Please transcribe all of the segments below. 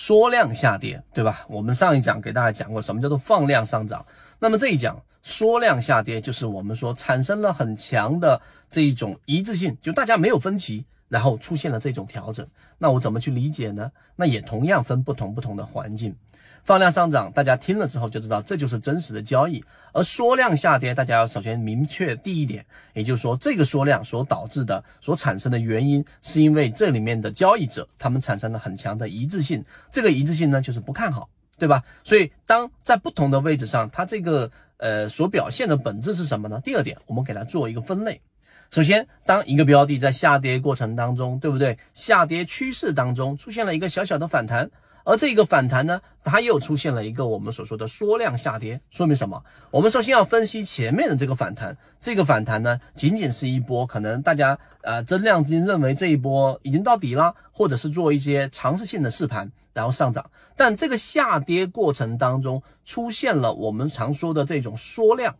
缩量下跌，对吧？我们上一讲给大家讲过什么叫做放量上涨，那么这一讲缩量下跌，就是我们说产生了很强的这一种一致性，就大家没有分歧。然后出现了这种调整，那我怎么去理解呢？那也同样分不同不同的环境，放量上涨，大家听了之后就知道这就是真实的交易；而缩量下跌，大家要首先明确第一点，也就是说这个缩量所导致的、所产生的原因，是因为这里面的交易者他们产生了很强的一致性，这个一致性呢就是不看好，对吧？所以当在不同的位置上，它这个呃所表现的本质是什么呢？第二点，我们给它做一个分类。首先，当一个标的在下跌过程当中，对不对？下跌趋势当中出现了一个小小的反弹，而这个反弹呢，它又出现了一个我们所说的缩量下跌，说明什么？我们首先要分析前面的这个反弹，这个反弹呢，仅仅是一波，可能大家呃增量资金认为这一波已经到底了，或者是做一些尝试性的试盘，然后上涨。但这个下跌过程当中出现了我们常说的这种缩量。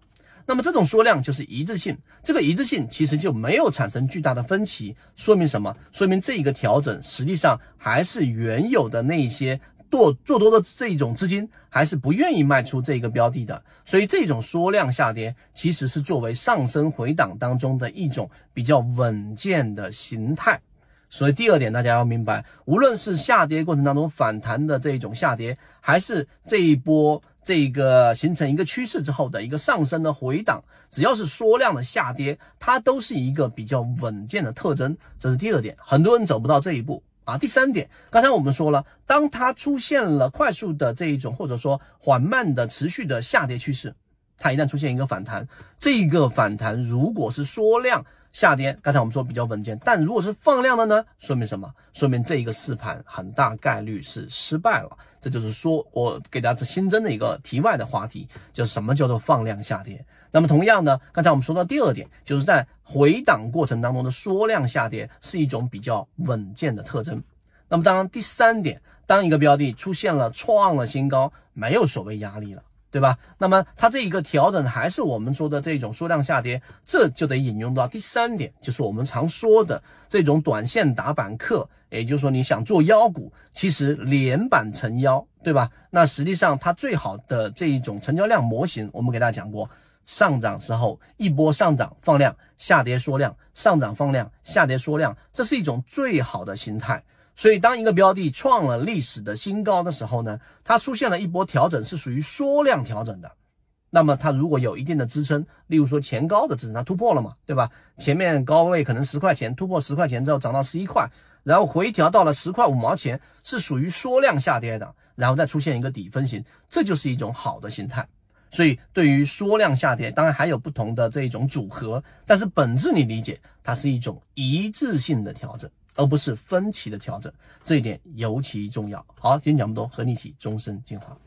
那么这种缩量就是一致性，这个一致性其实就没有产生巨大的分歧，说明什么？说明这一个调整实际上还是原有的那些做做多的这一种资金还是不愿意卖出这一个标的的，所以这种缩量下跌其实是作为上升回档当中的一种比较稳健的形态。所以第二点大家要明白，无论是下跌过程当中反弹的这一种下跌，还是这一波。这个形成一个趋势之后的一个上升的回档，只要是缩量的下跌，它都是一个比较稳健的特征。这是第二点，很多人走不到这一步啊。第三点，刚才我们说了，当它出现了快速的这一种或者说缓慢的持续的下跌趋势，它一旦出现一个反弹，这个反弹如果是缩量。下跌，刚才我们说比较稳健，但如果是放量的呢，说明什么？说明这一个试盘很大概率是失败了。这就是说我给大家新增的一个题外的话题，就是什么叫做放量下跌。那么同样呢，刚才我们说到第二点，就是在回档过程当中的缩量下跌是一种比较稳健的特征。那么当然第三点，当一个标的出现了创了新高，没有所谓压力了。对吧？那么它这一个调整还是我们说的这种缩量下跌，这就得引用到第三点，就是我们常说的这种短线打板客，也就是说你想做妖股，其实连板成妖，对吧？那实际上它最好的这一种成交量模型，我们给大家讲过，上涨时候一波上涨放量，下跌缩量，上涨放量，下跌缩量，这是一种最好的形态。所以，当一个标的创了历史的新高的时候呢，它出现了一波调整，是属于缩量调整的。那么，它如果有一定的支撑，例如说前高的支撑，它突破了嘛，对吧？前面高位可能十块钱，突破十块钱之后涨到十一块，然后回调到了十块五毛钱，是属于缩量下跌的，然后再出现一个底分型，这就是一种好的形态。所以，对于缩量下跌，当然还有不同的这种组合，但是本质你理解，它是一种一致性的调整。而不是分歧的调整，这一点尤其重要。好，今天讲这么多，和你一起终身进化。